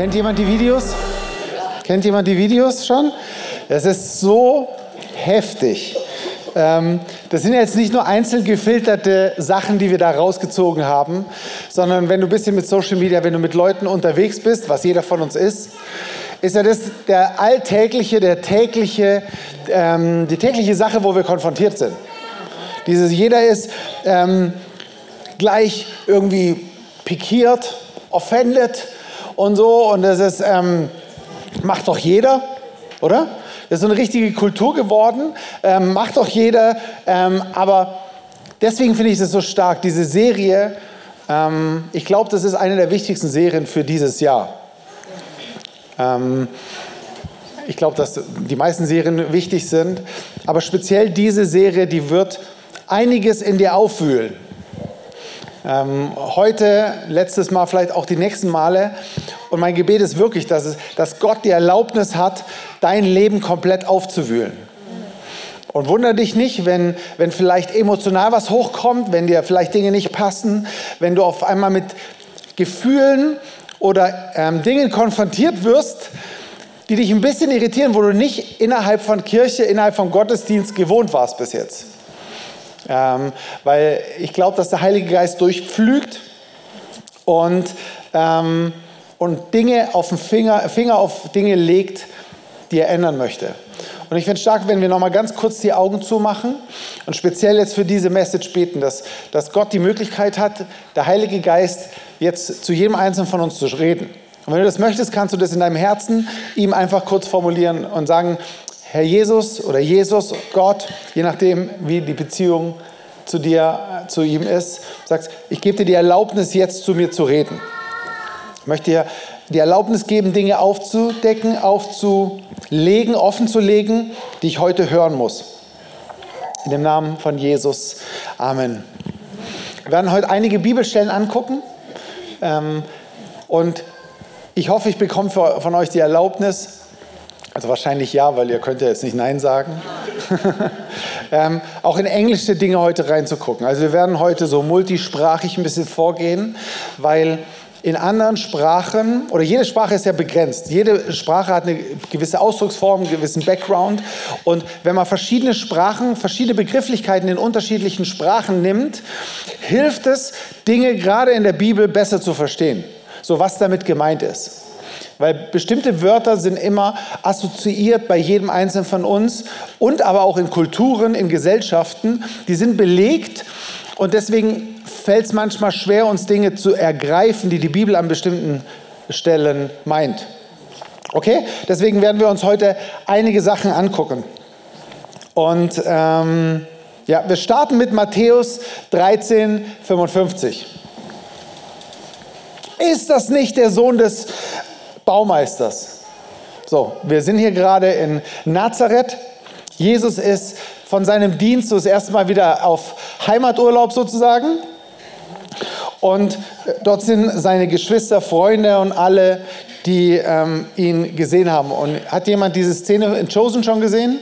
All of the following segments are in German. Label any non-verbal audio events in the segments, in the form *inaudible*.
Kennt jemand die Videos? Kennt jemand die Videos schon? Es ist so heftig. Ähm, das sind jetzt nicht nur einzeln gefilterte Sachen, die wir da rausgezogen haben, sondern wenn du ein bisschen mit Social Media, wenn du mit Leuten unterwegs bist, was jeder von uns ist, ist ja das der alltägliche, der tägliche, ähm, die tägliche Sache, wo wir konfrontiert sind. Dieses, jeder ist ähm, gleich irgendwie pikiert, offended und so und das ist, ähm, macht doch jeder, oder? Das ist so eine richtige Kultur geworden, ähm, macht doch jeder, ähm, aber deswegen finde ich das so stark, diese Serie, ähm, ich glaube, das ist eine der wichtigsten Serien für dieses Jahr. Ähm, ich glaube, dass die meisten Serien wichtig sind, aber speziell diese Serie, die wird einiges in dir aufwühlen. Ähm, heute, letztes Mal, vielleicht auch die nächsten Male. Und mein Gebet ist wirklich, dass, es, dass Gott die Erlaubnis hat, dein Leben komplett aufzuwühlen. Und wundere dich nicht, wenn, wenn vielleicht emotional was hochkommt, wenn dir vielleicht Dinge nicht passen, wenn du auf einmal mit Gefühlen oder ähm, Dingen konfrontiert wirst, die dich ein bisschen irritieren, wo du nicht innerhalb von Kirche, innerhalb von Gottesdienst gewohnt warst bis jetzt. Ähm, weil ich glaube, dass der Heilige Geist durchpflügt und, ähm, und Dinge auf den Finger, Finger auf Dinge legt, die er ändern möchte. Und ich finde es stark, wenn wir nochmal ganz kurz die Augen zumachen und speziell jetzt für diese Message beten, dass, dass Gott die Möglichkeit hat, der Heilige Geist jetzt zu jedem Einzelnen von uns zu reden. Und wenn du das möchtest, kannst du das in deinem Herzen ihm einfach kurz formulieren und sagen, Herr Jesus oder Jesus, Gott, je nachdem, wie die Beziehung zu dir, zu ihm ist, sagst, ich gebe dir die Erlaubnis, jetzt zu mir zu reden. Ich möchte dir die Erlaubnis geben, Dinge aufzudecken, aufzulegen, offen zu legen, die ich heute hören muss. In dem Namen von Jesus. Amen. Wir werden heute einige Bibelstellen angucken. Ähm, und ich hoffe, ich bekomme von euch die Erlaubnis, also wahrscheinlich ja, weil ihr könnt ja jetzt nicht Nein sagen. *laughs* ähm, auch in englische Dinge heute reinzugucken. Also wir werden heute so multisprachig ein bisschen vorgehen, weil in anderen Sprachen, oder jede Sprache ist ja begrenzt. Jede Sprache hat eine gewisse Ausdrucksform, einen gewissen Background. Und wenn man verschiedene Sprachen, verschiedene Begrifflichkeiten in unterschiedlichen Sprachen nimmt, hilft es, Dinge gerade in der Bibel besser zu verstehen. So was damit gemeint ist. Weil bestimmte Wörter sind immer assoziiert bei jedem Einzelnen von uns und aber auch in Kulturen, in Gesellschaften, die sind belegt und deswegen fällt es manchmal schwer, uns Dinge zu ergreifen, die die Bibel an bestimmten Stellen meint. Okay? Deswegen werden wir uns heute einige Sachen angucken. Und ähm, ja, wir starten mit Matthäus 13, 55. Ist das nicht der Sohn des Baumeisters. So, wir sind hier gerade in Nazareth. Jesus ist von seinem Dienst das erste Mal wieder auf Heimaturlaub sozusagen. Und dort sind seine Geschwister, Freunde und alle, die ähm, ihn gesehen haben. Und hat jemand diese Szene in Chosen schon gesehen?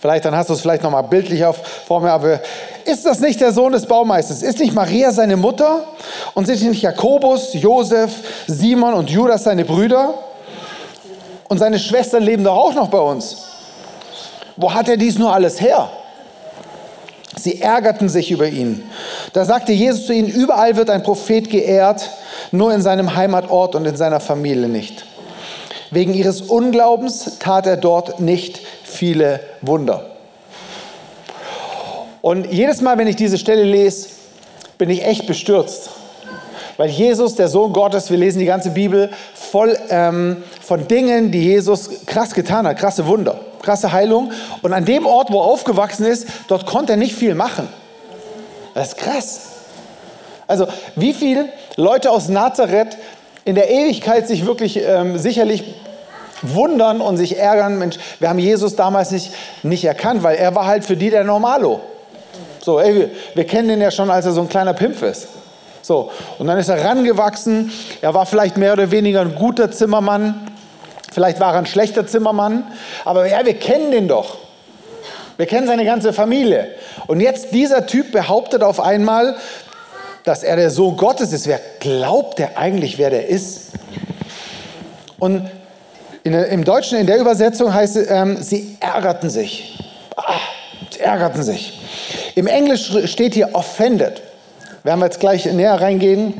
Vielleicht, dann hast du es vielleicht nochmal bildlich auf, vor mir, aber ist das nicht der Sohn des Baumeisters? Ist nicht Maria seine Mutter? Und sind nicht Jakobus, Josef, Simon und Judas seine Brüder? Und seine Schwestern leben doch auch noch bei uns. Wo hat er dies nur alles her? Sie ärgerten sich über ihn. Da sagte Jesus zu ihnen, überall wird ein Prophet geehrt, nur in seinem Heimatort und in seiner Familie nicht. Wegen ihres Unglaubens tat er dort nicht viele Wunder. Und jedes Mal, wenn ich diese Stelle lese, bin ich echt bestürzt. Weil Jesus, der Sohn Gottes, wir lesen die ganze Bibel voll ähm, von Dingen, die Jesus krass getan hat, krasse Wunder, krasse Heilung. Und an dem Ort, wo er aufgewachsen ist, dort konnte er nicht viel machen. Das ist krass. Also wie viele Leute aus Nazareth in der Ewigkeit sich wirklich ähm, sicherlich wundern und sich ärgern, Mensch, wir haben Jesus damals nicht, nicht erkannt, weil er war halt für die der Normalo. So, ey, wir, wir kennen den ja schon, als er so ein kleiner Pimpf ist. So, und dann ist er rangewachsen. Er war vielleicht mehr oder weniger ein guter Zimmermann. Vielleicht war er ein schlechter Zimmermann. Aber ja, wir kennen den doch. Wir kennen seine ganze Familie. Und jetzt dieser Typ behauptet auf einmal, dass er der Sohn Gottes ist. Wer glaubt der eigentlich, wer der ist? Und in, im Deutschen, in der Übersetzung heißt es, ähm, sie ärgerten sich. Ah, sie ärgerten sich. Im Englisch steht hier offended. Werden wir jetzt gleich näher reingehen.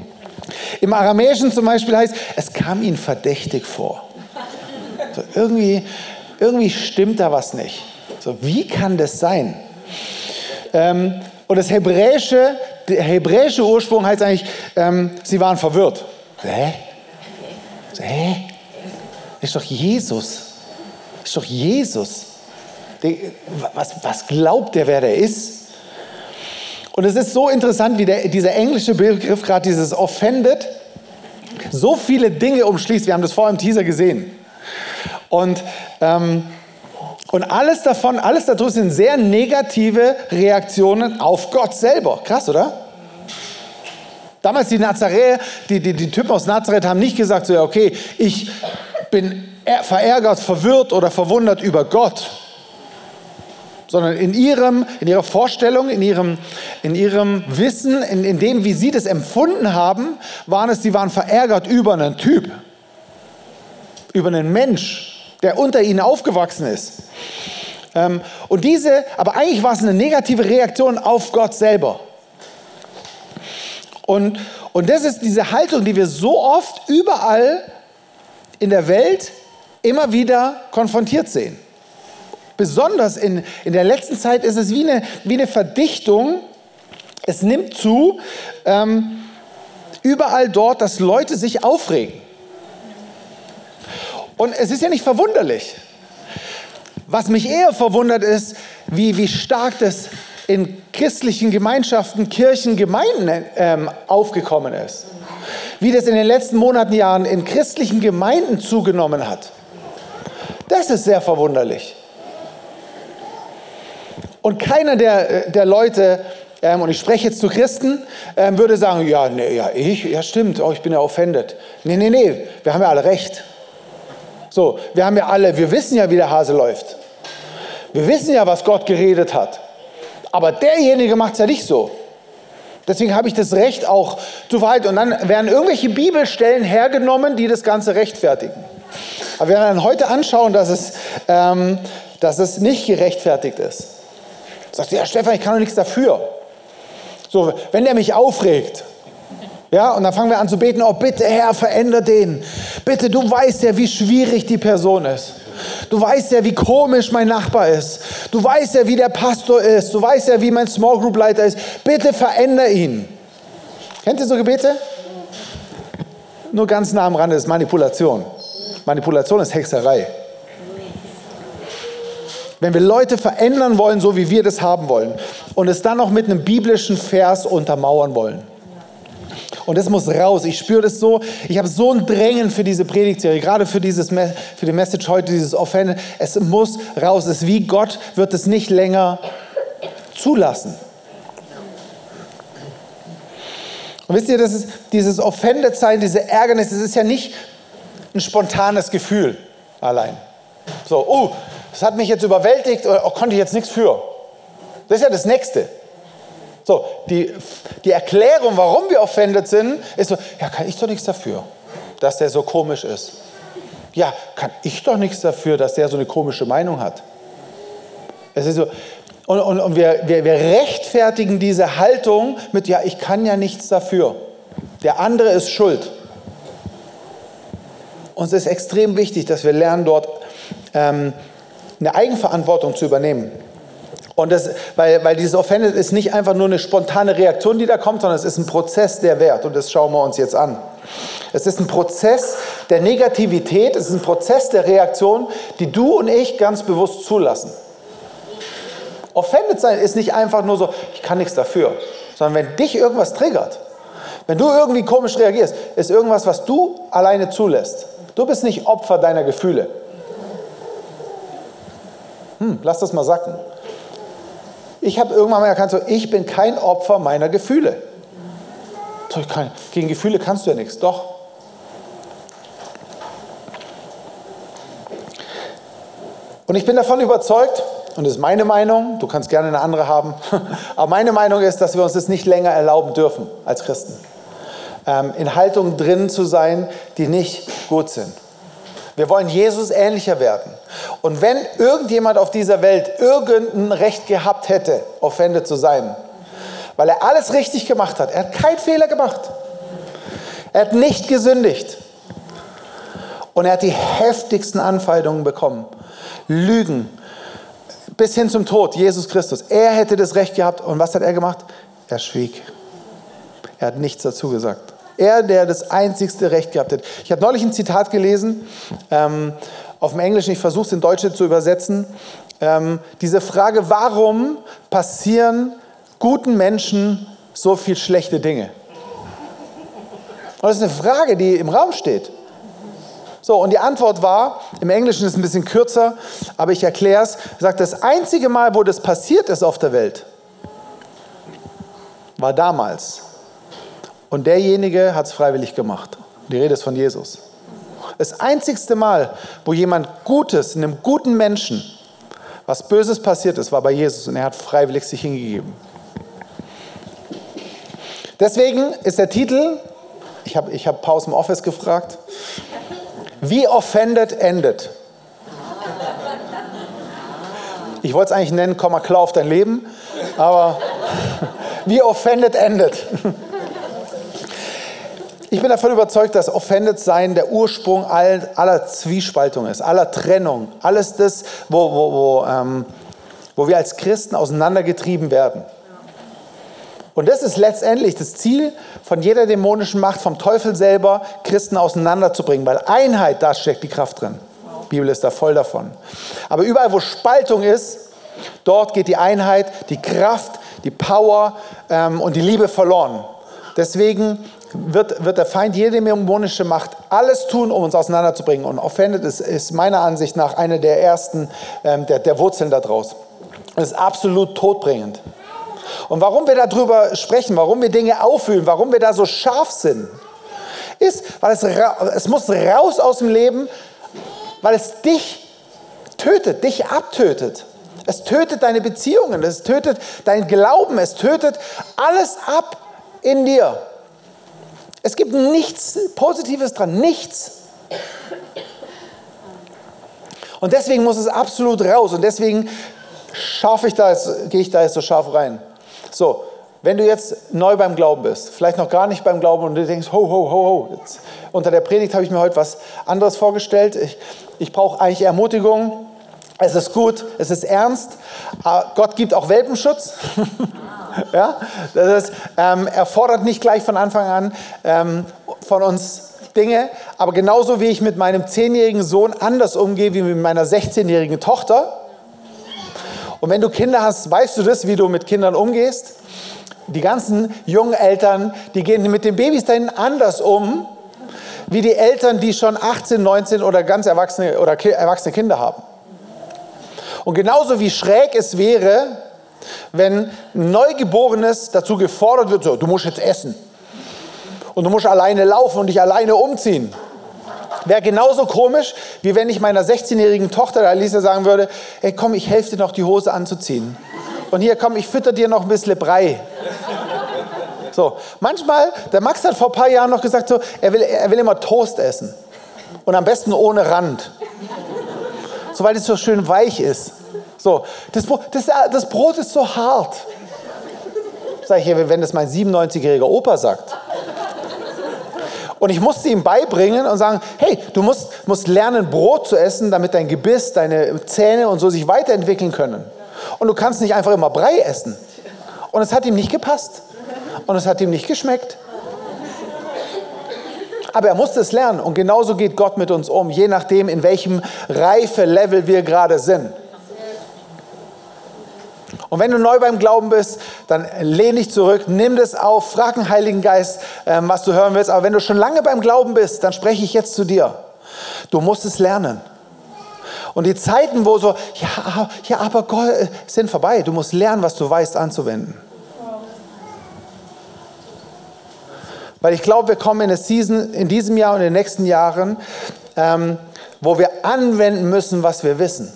Im Aramäischen zum Beispiel heißt, es kam ihnen verdächtig vor. So, irgendwie, irgendwie stimmt da was nicht. So, wie kann das sein? Ähm, und das hebräische, der hebräische Ursprung heißt eigentlich, ähm, sie waren verwirrt. Hä? Hä? Ist doch Jesus. Ist doch Jesus. Was, was glaubt der, wer der ist? Und es ist so interessant, wie der, dieser englische Begriff, gerade dieses offended, so viele Dinge umschließt. Wir haben das vorher im Teaser gesehen. Und, ähm, und alles davon, alles darüber sind sehr negative Reaktionen auf Gott selber. Krass, oder? Damals die Nazarä, die, die, die Typen aus Nazareth haben nicht gesagt, so, ja, okay, ich bin verärgert, verwirrt oder verwundert über Gott sondern in, ihrem, in ihrer Vorstellung, in ihrem, in ihrem Wissen, in, in dem, wie sie das empfunden haben, waren es, sie waren verärgert über einen Typ, über einen Mensch, der unter ihnen aufgewachsen ist. Ähm, und diese, aber eigentlich war es eine negative Reaktion auf Gott selber. Und, und das ist diese Haltung, die wir so oft überall in der Welt immer wieder konfrontiert sehen. Besonders in, in der letzten Zeit ist es wie eine, wie eine Verdichtung. Es nimmt zu, ähm, überall dort, dass Leute sich aufregen. Und es ist ja nicht verwunderlich. Was mich eher verwundert ist, wie, wie stark das in christlichen Gemeinschaften, Kirchen, Gemeinden ähm, aufgekommen ist. Wie das in den letzten Monaten, Jahren in christlichen Gemeinden zugenommen hat. Das ist sehr verwunderlich. Und keiner der, der Leute, ähm, und ich spreche jetzt zu Christen, ähm, würde sagen, ja, nee, ja, ich, ja stimmt, oh, ich bin ja offended. Nee, nee, nee, wir haben ja alle recht. So, wir haben ja alle, wir wissen ja, wie der Hase läuft. Wir wissen ja, was Gott geredet hat. Aber derjenige macht es ja nicht so. Deswegen habe ich das Recht auch zu verhalten. Und dann werden irgendwelche Bibelstellen hergenommen, die das Ganze rechtfertigen. Aber wir werden heute anschauen, dass es, ähm, dass es nicht gerechtfertigt ist. Sagst du, ja Stefan, ich kann doch nichts dafür. So, wenn der mich aufregt, ja, und dann fangen wir an zu beten, oh bitte Herr, veränder den. Bitte, du weißt ja, wie schwierig die Person ist. Du weißt ja, wie komisch mein Nachbar ist. Du weißt ja, wie der Pastor ist. Du weißt ja, wie mein Small Group Leiter ist. Bitte veränder ihn. Kennt ihr so Gebete? Nur ganz nah am Rande ist Manipulation. Manipulation ist Hexerei. Wenn wir Leute verändern wollen, so wie wir das haben wollen, und es dann noch mit einem biblischen Vers untermauern wollen. Und das muss raus. Ich spüre das so. Ich habe so ein Drängen für diese Predigtserie, gerade für, dieses, für die Message heute, dieses Offende. Es muss raus. Es ist wie Gott wird es nicht länger zulassen. Und wisst ihr, das ist dieses Offended-Sein, diese Ärgernis, das ist ja nicht ein spontanes Gefühl allein. So, oh, das hat mich jetzt überwältigt, oder oh, konnte ich jetzt nichts für. Das ist ja das Nächste. So, die, die Erklärung, warum wir offended sind, ist so, ja, kann ich doch nichts dafür, dass der so komisch ist. Ja, kann ich doch nichts dafür, dass der so eine komische Meinung hat. Es ist so, und, und, und wir, wir, wir rechtfertigen diese Haltung mit, ja, ich kann ja nichts dafür. Der andere ist schuld. Uns ist extrem wichtig, dass wir lernen, dort ähm, eine Eigenverantwortung zu übernehmen. Und das, weil, weil dieses Offended ist nicht einfach nur eine spontane Reaktion, die da kommt, sondern es ist ein Prozess der Wert. Und das schauen wir uns jetzt an. Es ist ein Prozess der Negativität, es ist ein Prozess der Reaktion, die du und ich ganz bewusst zulassen. Offended sein ist nicht einfach nur so, ich kann nichts dafür, sondern wenn dich irgendwas triggert, wenn du irgendwie komisch reagierst, ist irgendwas, was du alleine zulässt. Du bist nicht Opfer deiner Gefühle. Hm, lass das mal sacken. Ich habe irgendwann mal erkannt, so, ich bin kein Opfer meiner Gefühle. Gegen Gefühle kannst du ja nichts. Doch. Und ich bin davon überzeugt, und das ist meine Meinung, du kannst gerne eine andere haben, *laughs* aber meine Meinung ist, dass wir uns das nicht länger erlauben dürfen als Christen. Ähm, in Haltungen drin zu sein, die nicht gut sind. Wir wollen Jesus ähnlicher werden. Und wenn irgendjemand auf dieser Welt irgendein Recht gehabt hätte, offended zu sein, weil er alles richtig gemacht hat, er hat keinen Fehler gemacht, er hat nicht gesündigt und er hat die heftigsten Anfeindungen bekommen, Lügen, bis hin zum Tod, Jesus Christus. Er hätte das Recht gehabt und was hat er gemacht? Er schwieg. Er hat nichts dazu gesagt. Er, der das einzigste Recht gehabt hat. Ich habe neulich ein Zitat gelesen, ähm, auf dem Englischen, ich versuche es in Deutsche zu übersetzen. Ähm, diese Frage, warum passieren guten Menschen so viel schlechte Dinge? Und das ist eine Frage, die im Raum steht. So, und die Antwort war, im Englischen ist es ein bisschen kürzer, aber ich erkläre es, sagt, das einzige Mal, wo das passiert ist auf der Welt, war damals. Und derjenige hat es freiwillig gemacht. Die Rede ist von Jesus. Das einzigste Mal, wo jemand Gutes, einem guten Menschen, was Böses passiert ist, war bei Jesus und er hat freiwillig sich hingegeben. Deswegen ist der Titel, ich habe ich hab Paus im Office gefragt, wie offended endet. Ich wollte es eigentlich nennen, komm mal klar auf dein Leben, aber *laughs* wie offended endet. *laughs* Ich bin davon überzeugt, dass Offended sein der Ursprung aller Zwiespaltung ist, aller Trennung, alles das, wo, wo, wo, ähm, wo wir als Christen auseinandergetrieben werden. Und das ist letztendlich das Ziel von jeder dämonischen Macht, vom Teufel selber, Christen auseinanderzubringen, weil Einheit, da steckt die Kraft drin. Die Bibel ist da voll davon. Aber überall, wo Spaltung ist, dort geht die Einheit, die Kraft, die Power ähm, und die Liebe verloren. Deswegen wird, wird der Feind jede dämonische Macht alles tun, um uns auseinanderzubringen. Und Offended ist, ist meiner Ansicht nach eine der ersten, ähm, der, der Wurzeln daraus. Es ist absolut todbringend. Und warum wir darüber sprechen, warum wir Dinge auffühlen, warum wir da so scharf sind, ist, weil es, es muss raus aus dem Leben, weil es dich tötet, dich abtötet. Es tötet deine Beziehungen, es tötet dein Glauben, es tötet alles ab in dir. Es gibt nichts Positives dran, nichts. Und deswegen muss es absolut raus. Und deswegen scharf ich da jetzt, gehe ich da jetzt so scharf rein. So, wenn du jetzt neu beim Glauben bist, vielleicht noch gar nicht beim Glauben und du denkst, ho, ho, ho, ho, jetzt, unter der Predigt habe ich mir heute was anderes vorgestellt. Ich, ich brauche eigentlich Ermutigung. Es ist gut, es ist ernst. Gott gibt auch Welpenschutz. *laughs* *laughs* ja? Das ist, ähm, er fordert nicht gleich von Anfang an ähm, von uns Dinge, aber genauso wie ich mit meinem zehnjährigen Sohn anders umgehe wie mit meiner 16-jährigen Tochter. Und wenn du Kinder hast, weißt du das, wie du mit Kindern umgehst. Die ganzen jungen Eltern, die gehen mit den Babys dahin anders um, wie die Eltern, die schon 18, 19 oder ganz erwachsene oder erwachsene Kinder haben. Und genauso wie schräg es wäre, wenn Neugeborenes dazu gefordert wird, so, du musst jetzt essen. Und du musst alleine laufen und dich alleine umziehen. Wäre genauso komisch, wie wenn ich meiner 16-jährigen Tochter, der Alicia, sagen würde, ey komm, ich helfe dir noch die Hose anzuziehen. Und hier komm, ich fütter dir noch ein bisschen Brei. So, manchmal, der Max hat vor ein paar Jahren noch gesagt, so, er, will, er will immer Toast essen. Und am besten ohne Rand. So, weil es so schön weich ist. So, das, das, das Brot ist so hart. Sag ich, wenn das mein 97-jähriger Opa sagt. Und ich musste ihm beibringen und sagen, hey, du musst, musst lernen, Brot zu essen, damit dein Gebiss, deine Zähne und so sich weiterentwickeln können. Und du kannst nicht einfach immer Brei essen. Und es hat ihm nicht gepasst. Und es hat ihm nicht geschmeckt. Aber er musste es lernen. Und genauso geht Gott mit uns um, je nachdem, in welchem Reife-Level wir gerade sind. Und wenn du neu beim Glauben bist, dann lehn dich zurück, nimm das auf, frag den Heiligen Geist, ähm, was du hören willst. Aber wenn du schon lange beim Glauben bist, dann spreche ich jetzt zu dir. Du musst es lernen. Und die Zeiten, wo so, ja, ja, aber Gott, äh, sind vorbei. Du musst lernen, was du weißt, anzuwenden. Weil ich glaube, wir kommen in eine Season in diesem Jahr und in den nächsten Jahren, ähm, wo wir anwenden müssen, was wir wissen.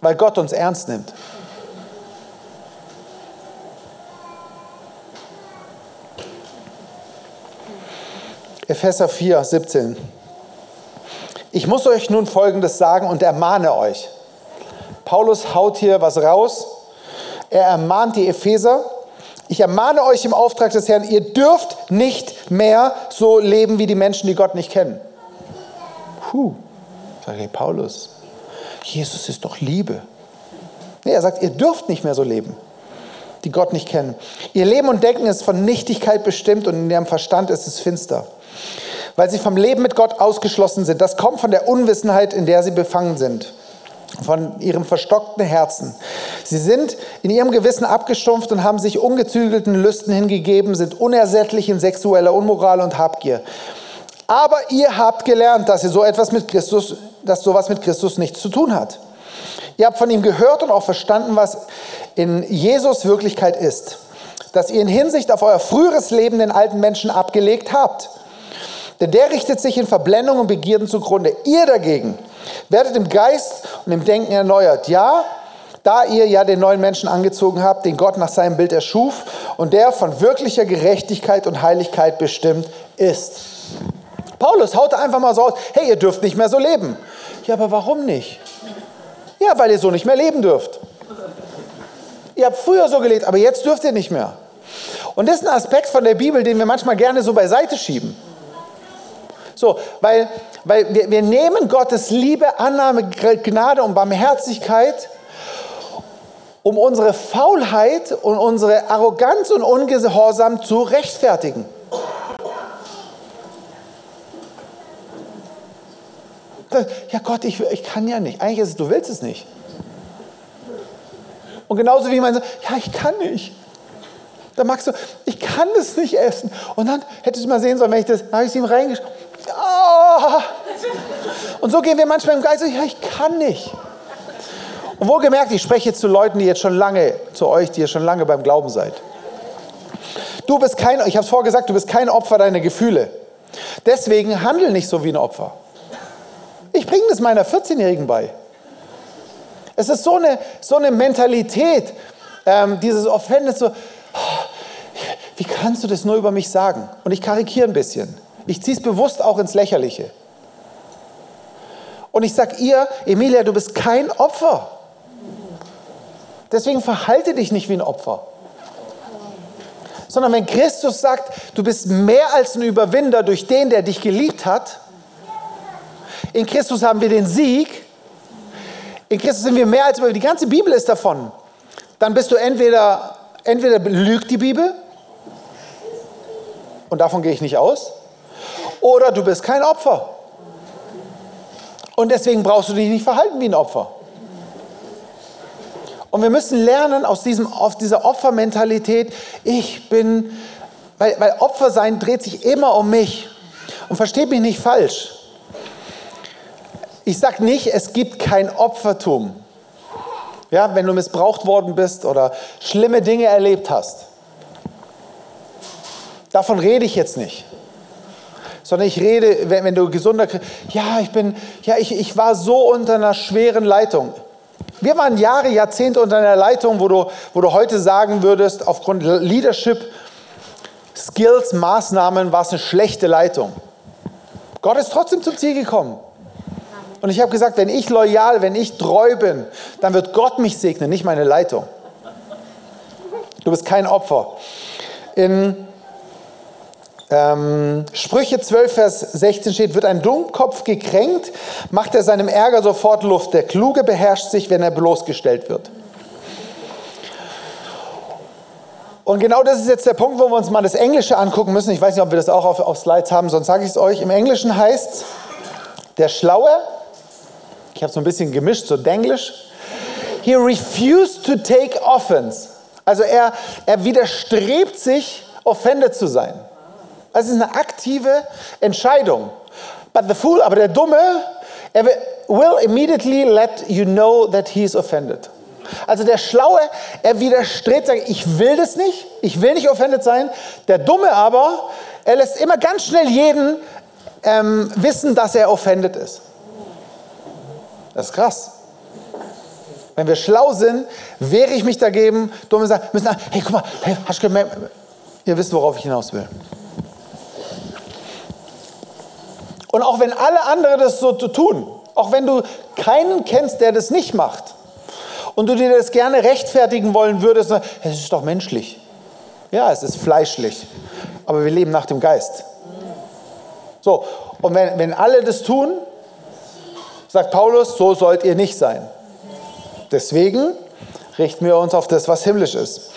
weil Gott uns ernst nimmt. Epheser 4, 17. Ich muss euch nun Folgendes sagen und ermahne euch. Paulus haut hier was raus. Er ermahnt die Epheser. Ich ermahne euch im Auftrag des Herrn, ihr dürft nicht mehr so leben wie die Menschen, die Gott nicht kennen. Puh, sage ich, Paulus, Jesus ist doch Liebe. Nee, er sagt, ihr dürft nicht mehr so leben, die Gott nicht kennen. Ihr Leben und Denken ist von Nichtigkeit bestimmt und in ihrem Verstand ist es finster weil sie vom Leben mit Gott ausgeschlossen sind. Das kommt von der Unwissenheit, in der sie befangen sind, von ihrem verstockten Herzen. Sie sind in ihrem Gewissen abgestumpft und haben sich ungezügelten Lüsten hingegeben, sind unersättlich in sexueller Unmoral und Habgier. Aber ihr habt gelernt, dass ihr so etwas mit Christus, dass sowas mit Christus nichts zu tun hat. Ihr habt von ihm gehört und auch verstanden, was in Jesus Wirklichkeit ist. Dass ihr in Hinsicht auf euer früheres Leben den alten Menschen abgelegt habt denn der richtet sich in Verblendung und Begierden zugrunde. Ihr dagegen werdet im Geist und im Denken erneuert. Ja, da ihr ja den neuen Menschen angezogen habt, den Gott nach seinem Bild erschuf und der von wirklicher Gerechtigkeit und Heiligkeit bestimmt ist. Paulus haut einfach mal so aus, hey, ihr dürft nicht mehr so leben. Ja, aber warum nicht? Ja, weil ihr so nicht mehr leben dürft. Ihr habt früher so gelebt, aber jetzt dürft ihr nicht mehr. Und das ist ein Aspekt von der Bibel, den wir manchmal gerne so beiseite schieben. So, weil, weil wir, wir nehmen Gottes Liebe, Annahme, Gnade und Barmherzigkeit, um unsere Faulheit und unsere Arroganz und Ungehorsam zu rechtfertigen. Ja Gott, ich, ich kann ja nicht. Eigentlich ist es, du willst es nicht. Und genauso wie man sagt, ja, ich kann nicht. Da magst du, ich kann das nicht essen. Und dann hättest du mal sehen sollen, wenn ich das, da habe ich es ihm reingeschrieben. Oh. Und so gehen wir manchmal im Geist, ja, ich kann nicht. Und wohlgemerkt, ich spreche jetzt zu Leuten, die jetzt schon lange, zu euch, die ihr schon lange beim Glauben seid. Du bist kein, ich habe es vorher gesagt, du bist kein Opfer deiner Gefühle. Deswegen handel nicht so wie ein Opfer. Ich bringe das meiner 14-Jährigen bei. Es ist so eine, so eine Mentalität, ähm, dieses Offendes, so, oh, wie kannst du das nur über mich sagen? Und ich karikiere ein bisschen. Ich ziehe es bewusst auch ins Lächerliche. Und ich sage ihr, Emilia, du bist kein Opfer. Deswegen verhalte dich nicht wie ein Opfer. Sondern wenn Christus sagt, du bist mehr als ein Überwinder durch den, der dich geliebt hat, in Christus haben wir den Sieg, in Christus sind wir mehr als Überwinder, die ganze Bibel ist davon, dann bist du entweder, entweder lügt die Bibel, und davon gehe ich nicht aus, oder du bist kein Opfer. Und deswegen brauchst du dich nicht verhalten wie ein Opfer. Und wir müssen lernen aus, diesem, aus dieser Opfermentalität, ich bin, weil, weil Opfer sein dreht sich immer um mich. Und versteht mich nicht falsch. Ich sage nicht, es gibt kein Opfertum. Ja, wenn du missbraucht worden bist oder schlimme Dinge erlebt hast. Davon rede ich jetzt nicht sondern ich rede, wenn, wenn du gesunder, ja, ich bin, ja, ich, ich war so unter einer schweren Leitung. Wir waren Jahre, Jahrzehnte unter einer Leitung, wo du, wo du heute sagen würdest, aufgrund Leadership, Skills, Maßnahmen war es eine schlechte Leitung. Gott ist trotzdem zum Ziel gekommen. Und ich habe gesagt, wenn ich loyal, wenn ich treu bin, dann wird Gott mich segnen, nicht meine Leitung. Du bist kein Opfer. In ähm, Sprüche 12, Vers 16 steht, wird ein Dummkopf gekränkt, macht er seinem Ärger sofort Luft. Der Kluge beherrscht sich, wenn er bloßgestellt wird. Und genau das ist jetzt der Punkt, wo wir uns mal das Englische angucken müssen. Ich weiß nicht, ob wir das auch auf, auf Slides haben, sonst sage ich es euch. Im Englischen heißt der Schlaue, ich habe es so ein bisschen gemischt, so Denglisch, he refused to take offense. Also er, er widerstrebt sich, offended zu sein. Das ist eine aktive Entscheidung. But the fool, aber der Dumme, er will immediately let you know that he is offended. Also der Schlaue, er widerstrebt, sagt, ich will das nicht, ich will nicht offended sein. Der Dumme aber, er lässt immer ganz schnell jeden ähm, wissen, dass er offended ist. Das ist krass. Wenn wir schlau sind, wehre ich mich dagegen. Dumme sagen, müssen hey, guck mal, hey, hast du gemerkt? Ihr wisst, worauf ich hinaus will. Und auch wenn alle anderen das so tun, auch wenn du keinen kennst, der das nicht macht, und du dir das gerne rechtfertigen wollen würdest, es ist doch menschlich. Ja, es ist fleischlich, aber wir leben nach dem Geist. So, und wenn, wenn alle das tun, sagt Paulus, so sollt ihr nicht sein. Deswegen richten wir uns auf das, was himmlisch ist.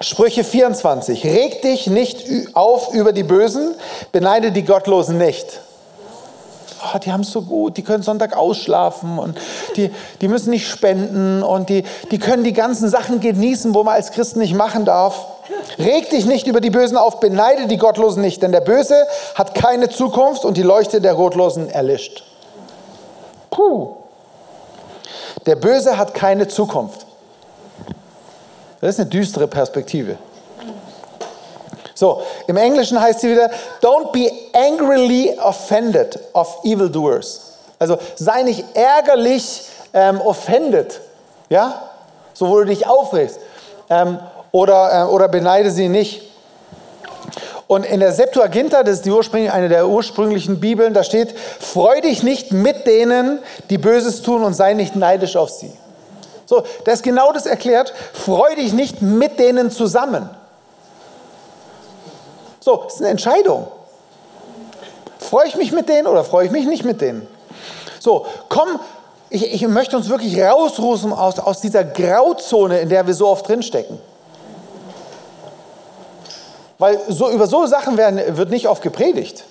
Sprüche 24. Reg dich nicht auf über die Bösen, beneide die Gottlosen nicht. Oh, die haben es so gut, die können Sonntag ausschlafen und die, die müssen nicht spenden und die, die können die ganzen Sachen genießen, wo man als Christen nicht machen darf. Reg dich nicht über die Bösen auf, beneide die Gottlosen nicht, denn der Böse hat keine Zukunft und die Leuchte der Gottlosen erlischt. Puh. Der Böse hat keine Zukunft. Das ist eine düstere Perspektive. So, im Englischen heißt sie wieder, don't be angrily offended of evildoers. Also sei nicht ärgerlich ähm, offended, ja, so wo du dich aufregst. Ähm, oder, äh, oder beneide sie nicht. Und in der Septuaginta, das ist die eine der ursprünglichen Bibeln, da steht, freu dich nicht mit denen, die Böses tun und sei nicht neidisch auf sie. So, das ist genau das erklärt, freu dich nicht mit denen zusammen. So, das ist eine Entscheidung. Freue ich mich mit denen oder freue ich mich nicht mit denen? So, komm, ich, ich möchte uns wirklich rausrufen aus, aus dieser Grauzone, in der wir so oft drinstecken. Weil so, über so Sachen werden, wird nicht oft gepredigt.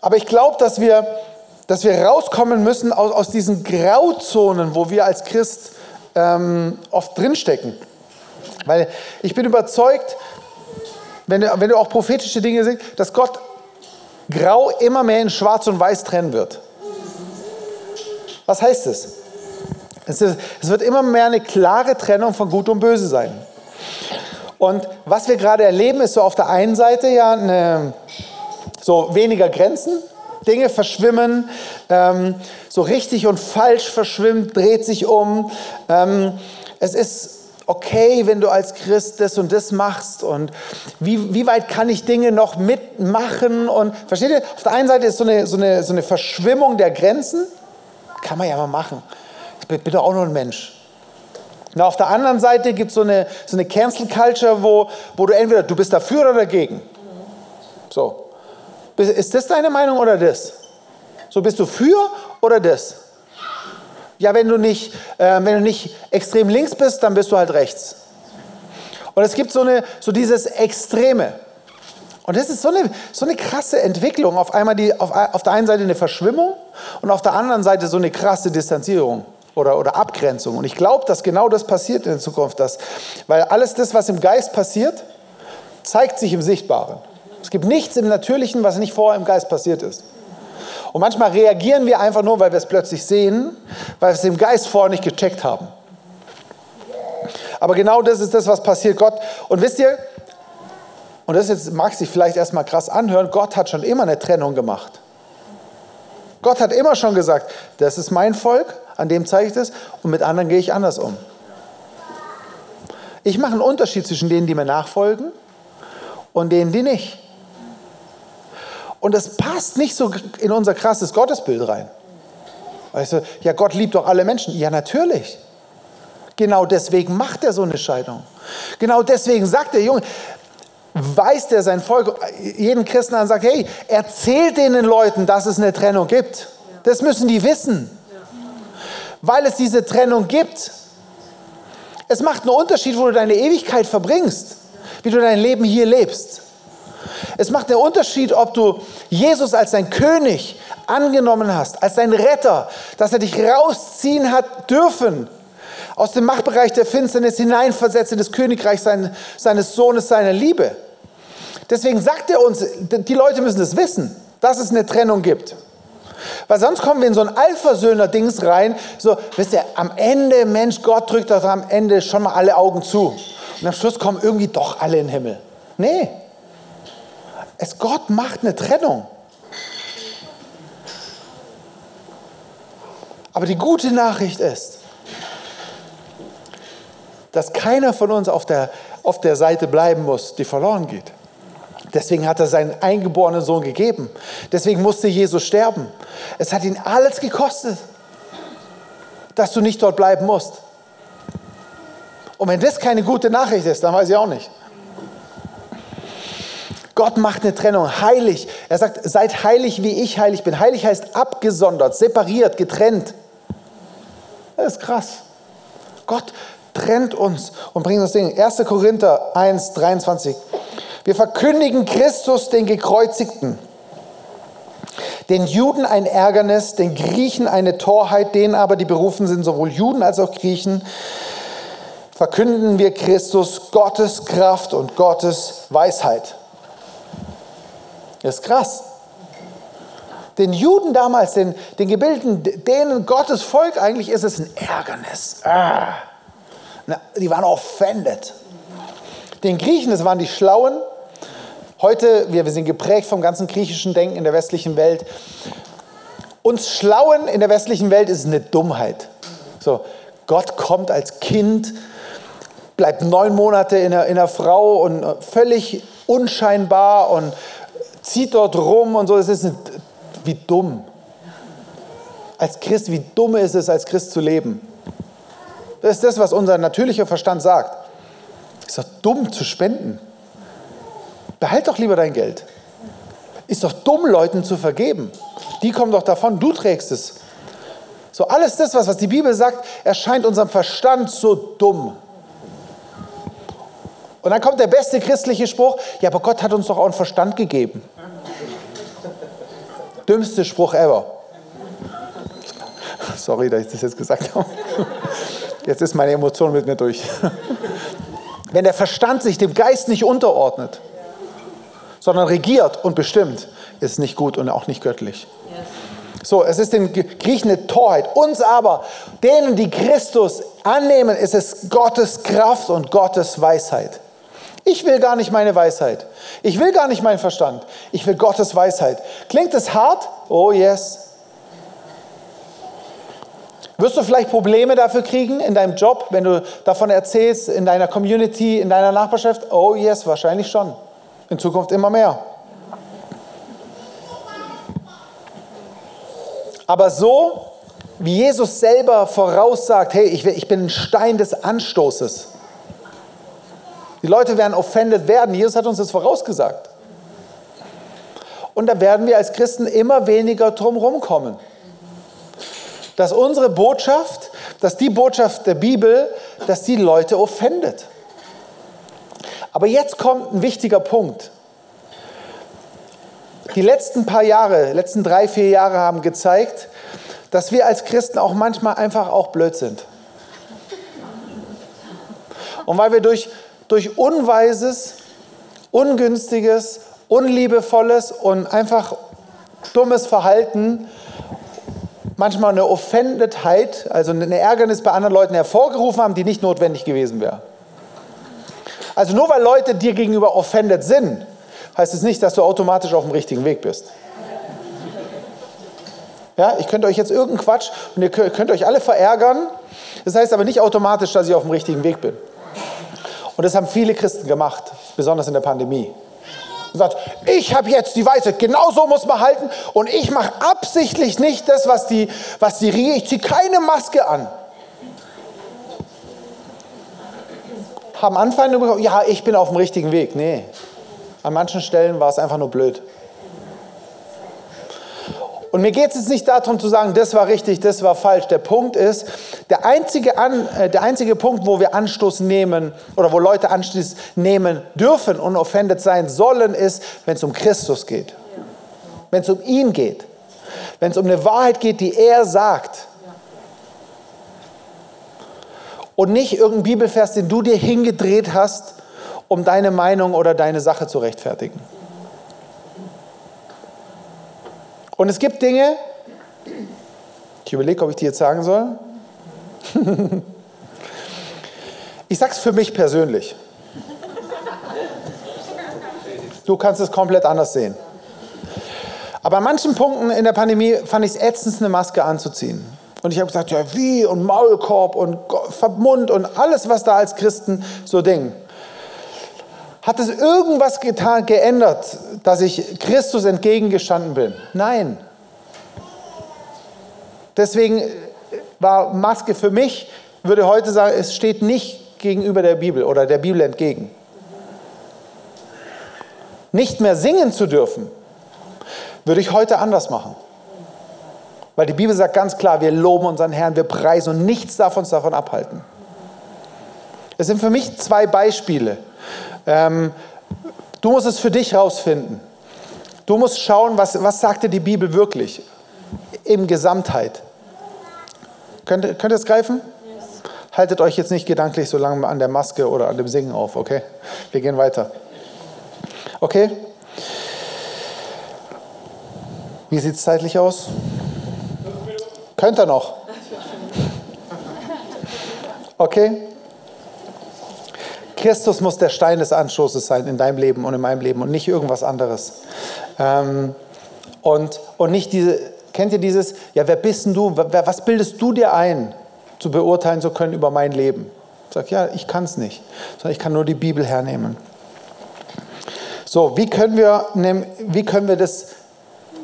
Aber ich glaube, dass wir, dass wir rauskommen müssen aus, aus diesen Grauzonen, wo wir als Christ ähm, oft drinstecken. Weil ich bin überzeugt, wenn du, wenn du auch prophetische Dinge siehst, dass Gott Grau immer mehr in Schwarz und Weiß trennen wird. Was heißt es? Es, ist, es wird immer mehr eine klare Trennung von Gut und Böse sein. Und was wir gerade erleben, ist so auf der einen Seite ja eine, so weniger Grenzen, Dinge verschwimmen, ähm, so richtig und falsch verschwimmt, dreht sich um. Ähm, es ist okay, wenn du als Christ das und das machst und wie, wie weit kann ich Dinge noch mitmachen und versteht ihr? Auf der einen Seite ist so eine, so eine, so eine Verschwimmung der Grenzen, kann man ja mal machen. Ich bin, doch auch nur ein Mensch. Und auf der anderen Seite gibt so es eine, so eine Cancel Culture, wo, wo du entweder du bist dafür oder dagegen. So. Ist das deine Meinung oder das? So bist du für oder das? Ja, wenn du nicht, äh, wenn du nicht extrem links bist, dann bist du halt rechts. Und es gibt so, eine, so dieses Extreme. Und das ist so eine, so eine krasse Entwicklung. Auf einmal die, auf, auf der einen Seite eine Verschwimmung und auf der anderen Seite so eine krasse Distanzierung oder, oder Abgrenzung. Und ich glaube, dass genau das passiert in der Zukunft. Dass, weil alles das, was im Geist passiert, zeigt sich im Sichtbaren. Es gibt nichts im Natürlichen, was nicht vorher im Geist passiert ist. Und manchmal reagieren wir einfach nur, weil wir es plötzlich sehen, weil wir es im Geist vorher nicht gecheckt haben. Aber genau das ist das, was passiert. Gott, und wisst ihr, und das jetzt mag sich vielleicht erstmal krass anhören, Gott hat schon immer eine Trennung gemacht. Gott hat immer schon gesagt, das ist mein Volk, an dem zeige ich das, und mit anderen gehe ich anders um. Ich mache einen Unterschied zwischen denen, die mir nachfolgen und denen, die nicht. Und das passt nicht so in unser krasses Gottesbild rein. Weißt du, ja, Gott liebt doch alle Menschen. Ja, natürlich. Genau deswegen macht er so eine Scheidung. Genau deswegen sagt der Junge, weist er sein Volk, jeden Christen an, sagt, hey, erzählt den Leuten, dass es eine Trennung gibt. Das müssen die wissen. Weil es diese Trennung gibt. Es macht einen Unterschied, wo du deine Ewigkeit verbringst, wie du dein Leben hier lebst. Es macht einen Unterschied, ob du Jesus als dein König angenommen hast, als dein Retter, dass er dich rausziehen hat dürfen aus dem Machtbereich der Finsternis hineinversetzt in das Königreich seines Sohnes, seiner Liebe. Deswegen sagt er uns, die Leute müssen es wissen, dass es eine Trennung gibt. Weil sonst kommen wir in so ein Allversöhner-Dings rein, so, wisst ihr, am Ende, Mensch, Gott drückt doch am Ende schon mal alle Augen zu. Und am Schluss kommen irgendwie doch alle in den Himmel. Nee, es Gott macht eine Trennung. Aber die gute Nachricht ist, dass keiner von uns auf der, auf der Seite bleiben muss, die verloren geht. Deswegen hat er seinen eingeborenen Sohn gegeben. Deswegen musste Jesus sterben. Es hat ihn alles gekostet, dass du nicht dort bleiben musst. Und wenn das keine gute Nachricht ist, dann weiß ich auch nicht. Gott macht eine Trennung, heilig. Er sagt, seid heilig, wie ich heilig bin. Heilig heißt abgesondert, separiert, getrennt. Das ist krass. Gott trennt uns und bringt uns Dinge. 1. Korinther 1, 23. Wir verkündigen Christus, den Gekreuzigten. Den Juden ein Ärgernis, den Griechen eine Torheit, denen aber, die berufen sind, sowohl Juden als auch Griechen, verkünden wir Christus, Gottes Kraft und Gottes Weisheit. Das ist krass. Den Juden damals, den, den Gebildeten, denen Gottes Volk eigentlich ist, es ein Ärgernis. Ah. Na, die waren offended. Den Griechen, das waren die Schlauen. Heute, wir, wir sind geprägt vom ganzen griechischen Denken in der westlichen Welt. Uns Schlauen in der westlichen Welt ist eine Dummheit. So, Gott kommt als Kind, bleibt neun Monate in einer, in einer Frau und äh, völlig unscheinbar und zieht dort rum und so. Das ist wie dumm. Als Christ, wie dumm ist es, als Christ zu leben? Das ist das, was unser natürlicher Verstand sagt. Ist doch dumm zu spenden. Behalt doch lieber dein Geld. Ist doch dumm, Leuten zu vergeben. Die kommen doch davon, du trägst es. So alles das, was, was die Bibel sagt, erscheint unserem Verstand so dumm. Und dann kommt der beste christliche Spruch, ja, aber Gott hat uns doch auch einen Verstand gegeben. Dümmste Spruch ever. Sorry, dass ich das jetzt gesagt habe. Jetzt ist meine Emotion mit mir durch. Wenn der Verstand sich dem Geist nicht unterordnet, sondern regiert und bestimmt, ist es nicht gut und auch nicht göttlich. So, es ist den Griechen eine Torheit. Uns aber, denen, die Christus annehmen, ist es Gottes Kraft und Gottes Weisheit. Ich will gar nicht meine Weisheit. Ich will gar nicht meinen Verstand. Ich will Gottes Weisheit. Klingt es hart? Oh yes. Wirst du vielleicht Probleme dafür kriegen in deinem Job, wenn du davon erzählst, in deiner Community, in deiner Nachbarschaft? Oh yes, wahrscheinlich schon. In Zukunft immer mehr. Aber so, wie Jesus selber voraussagt, hey, ich, bin ein Stein des Anstoßes. Die Leute werden offended werden. Jesus hat uns das vorausgesagt. Und da werden wir als Christen immer weniger drum kommen dass unsere Botschaft, dass die Botschaft der Bibel, dass die Leute offendet. Aber jetzt kommt ein wichtiger Punkt. Die letzten paar Jahre, letzten drei, vier Jahre haben gezeigt, dass wir als Christen auch manchmal einfach auch blöd sind. Und weil wir durch, durch unweises, ungünstiges, unliebevolles und einfach dummes Verhalten manchmal eine Offendedheit, also eine Ärgernis bei anderen Leuten hervorgerufen haben, die nicht notwendig gewesen wäre. Also nur weil Leute dir gegenüber offended sind, heißt es nicht, dass du automatisch auf dem richtigen Weg bist. Ja, ich könnte euch jetzt irgendeinen Quatsch und ihr könnt euch alle verärgern. Das heißt aber nicht automatisch, dass ich auf dem richtigen Weg bin. Und das haben viele Christen gemacht, besonders in der Pandemie und sagt, ich habe jetzt die Weisheit, genau so muss man halten und ich mache absichtlich nicht das, was die, was die Regierung, ich ziehe keine Maske an. Haben Anfeindungen bekommen, ja, ich bin auf dem richtigen Weg. Nee, an manchen Stellen war es einfach nur blöd. Und mir geht es jetzt nicht darum zu sagen, das war richtig, das war falsch. Der Punkt ist, der einzige, An, äh, der einzige Punkt, wo wir Anstoß nehmen oder wo Leute Anstoß nehmen dürfen und offended sein sollen, ist, wenn es um Christus geht. Wenn es um ihn geht. Wenn es um eine Wahrheit geht, die er sagt. Und nicht irgendein Bibelvers, den du dir hingedreht hast, um deine Meinung oder deine Sache zu rechtfertigen. Und es gibt Dinge, ich überlege, ob ich die jetzt sagen soll. *laughs* ich sage es für mich persönlich. Du kannst es komplett anders sehen. Aber an manchen Punkten in der Pandemie fand ich es ätzend, eine Maske anzuziehen. Und ich habe gesagt, ja wie und Maulkorb und Mund und alles, was da als Christen so denken. Hat es irgendwas getan, geändert, dass ich Christus entgegengestanden bin? Nein. Deswegen war Maske für mich, würde heute sagen, es steht nicht gegenüber der Bibel oder der Bibel entgegen. Nicht mehr singen zu dürfen, würde ich heute anders machen. Weil die Bibel sagt ganz klar, wir loben unseren Herrn, wir preisen und nichts darf uns davon abhalten. Es sind für mich zwei Beispiele. Ähm, du musst es für dich rausfinden. Du musst schauen, was, was sagte die Bibel wirklich im Gesamtheit. Könnt, könnt ihr es greifen? Haltet euch jetzt nicht gedanklich so lange an der Maske oder an dem Singen auf, okay? Wir gehen weiter. Okay? Wie sieht es zeitlich aus? Könnt ihr noch? *laughs* Okay? Christus muss der Stein des Anstoßes sein in deinem Leben und in meinem Leben und nicht irgendwas anderes. Ähm, und, und nicht diese, kennt ihr dieses, ja, wer bist denn du, was bildest du dir ein, zu beurteilen zu können über mein Leben? Ich sage, ja, ich kann es nicht, sondern ich kann nur die Bibel hernehmen. So, wie können wir, wie können wir das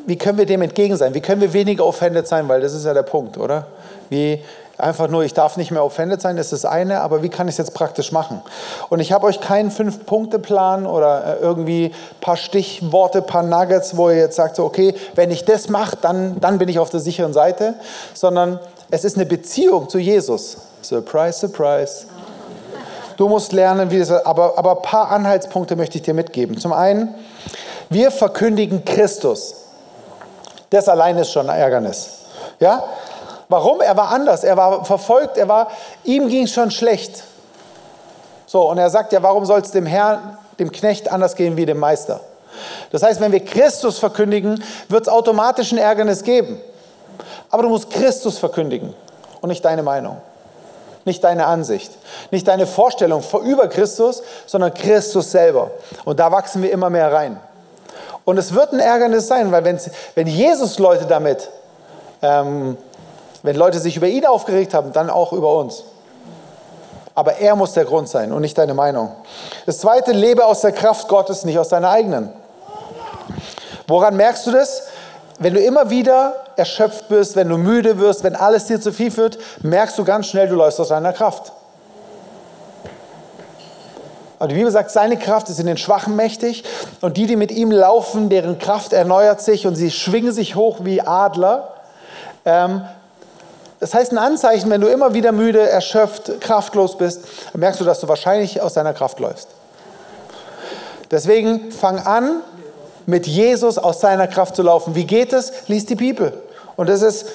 wie können wir dem entgegen sein? Wie können wir weniger offended sein? Weil das ist ja der Punkt, oder? Wie einfach nur, ich darf nicht mehr offended sein, das ist das eine, aber wie kann ich es jetzt praktisch machen? Und ich habe euch keinen Fünf-Punkte-Plan oder äh, irgendwie ein paar Stichworte, ein paar Nuggets, wo ihr jetzt sagt, so, okay, wenn ich das mache, dann, dann bin ich auf der sicheren Seite, sondern es ist eine Beziehung zu Jesus. Surprise, surprise. Du musst lernen, wie das, aber, aber ein paar Anhaltspunkte möchte ich dir mitgeben. Zum einen, wir verkündigen Christus. Das allein ist schon ein Ärgernis. Ja? Warum? Er war anders. Er war verfolgt. Er war, ihm ging es schon schlecht. So, und er sagt ja, warum soll es dem Herrn, dem Knecht anders gehen wie dem Meister? Das heißt, wenn wir Christus verkündigen, wird es automatisch ein Ärgernis geben. Aber du musst Christus verkündigen und nicht deine Meinung, nicht deine Ansicht, nicht deine Vorstellung über Christus, sondern Christus selber. Und da wachsen wir immer mehr rein. Und es wird ein Ärgernis sein, weil wenn Jesus Leute damit, ähm, wenn Leute sich über ihn aufgeregt haben, dann auch über uns. Aber er muss der Grund sein und nicht deine Meinung. Das zweite, lebe aus der Kraft Gottes, nicht aus deiner eigenen. Woran merkst du das? Wenn du immer wieder erschöpft bist, wenn du müde wirst, wenn alles dir zu viel wird, merkst du ganz schnell, du läufst aus deiner Kraft. Aber die Bibel sagt, seine Kraft ist in den Schwachen mächtig und die, die mit ihm laufen, deren Kraft erneuert sich und sie schwingen sich hoch wie Adler. Ähm, das heißt, ein Anzeichen, wenn du immer wieder müde, erschöpft, kraftlos bist, dann merkst du, dass du wahrscheinlich aus deiner Kraft läufst. Deswegen fang an, mit Jesus aus seiner Kraft zu laufen. Wie geht es? Lies die Bibel. Und das ist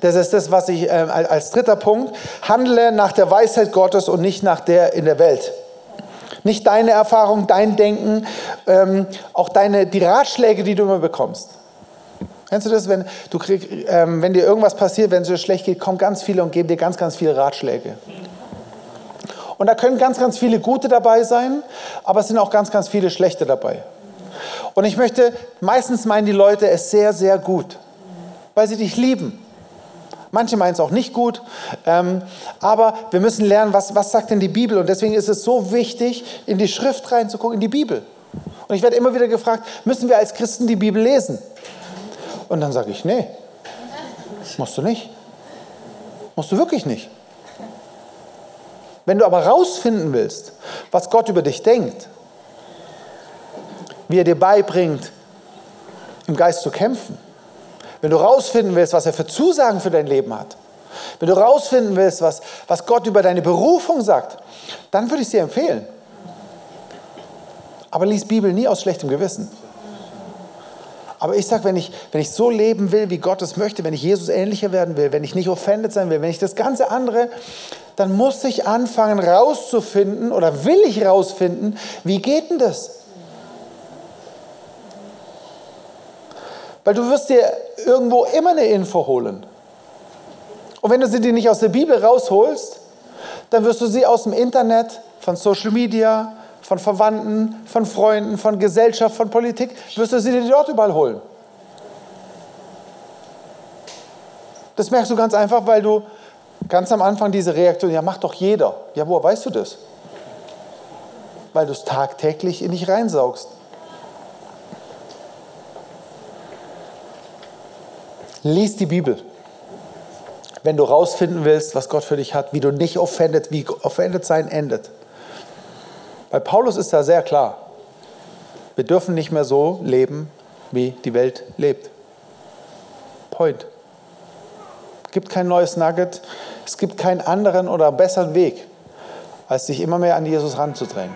das, ist das was ich äh, als dritter Punkt handle nach der Weisheit Gottes und nicht nach der in der Welt. Nicht deine Erfahrung, dein Denken, ähm, auch deine, die Ratschläge, die du immer bekommst. Kennst du das, wenn, du krieg, ähm, wenn dir irgendwas passiert, wenn es dir schlecht geht, kommen ganz viele und geben dir ganz, ganz viele Ratschläge. Und da können ganz, ganz viele gute dabei sein, aber es sind auch ganz, ganz viele schlechte dabei. Und ich möchte, meistens meinen die Leute es sehr, sehr gut, weil sie dich lieben. Manche meinen es auch nicht gut. Ähm, aber wir müssen lernen, was, was sagt denn die Bibel? Und deswegen ist es so wichtig, in die Schrift reinzugucken, in die Bibel. Und ich werde immer wieder gefragt, müssen wir als Christen die Bibel lesen? Und dann sage ich, nee, musst du nicht. Musst du wirklich nicht. Wenn du aber rausfinden willst, was Gott über dich denkt, wie er dir beibringt, im Geist zu kämpfen, wenn du rausfinden willst, was er für Zusagen für dein Leben hat, wenn du rausfinden willst, was, was Gott über deine Berufung sagt, dann würde ich es dir empfehlen. Aber lies Bibel nie aus schlechtem Gewissen. Aber ich sage, wenn ich, wenn ich so leben will, wie Gott es möchte, wenn ich Jesus ähnlicher werden will, wenn ich nicht offended sein will, wenn ich das ganze andere, dann muss ich anfangen rauszufinden oder will ich rausfinden, wie geht denn das? Weil du wirst dir irgendwo immer eine Info holen. Und wenn du sie dir nicht aus der Bibel rausholst, dann wirst du sie aus dem Internet, von Social Media, von Verwandten, von Freunden, von Gesellschaft, von Politik, wirst du sie dir dort überall holen. Das merkst du ganz einfach, weil du ganz am Anfang diese Reaktion, ja, macht doch jeder. Ja, woher weißt du das? Weil du es tagtäglich in dich reinsaugst. Lies die Bibel. Wenn du rausfinden willst, was Gott für dich hat, wie du nicht offendet, wie offendet sein endet. Bei Paulus ist da sehr klar. Wir dürfen nicht mehr so leben, wie die Welt lebt. Point. Es gibt kein neues Nugget. Es gibt keinen anderen oder besseren Weg, als sich immer mehr an Jesus ranzudrängen.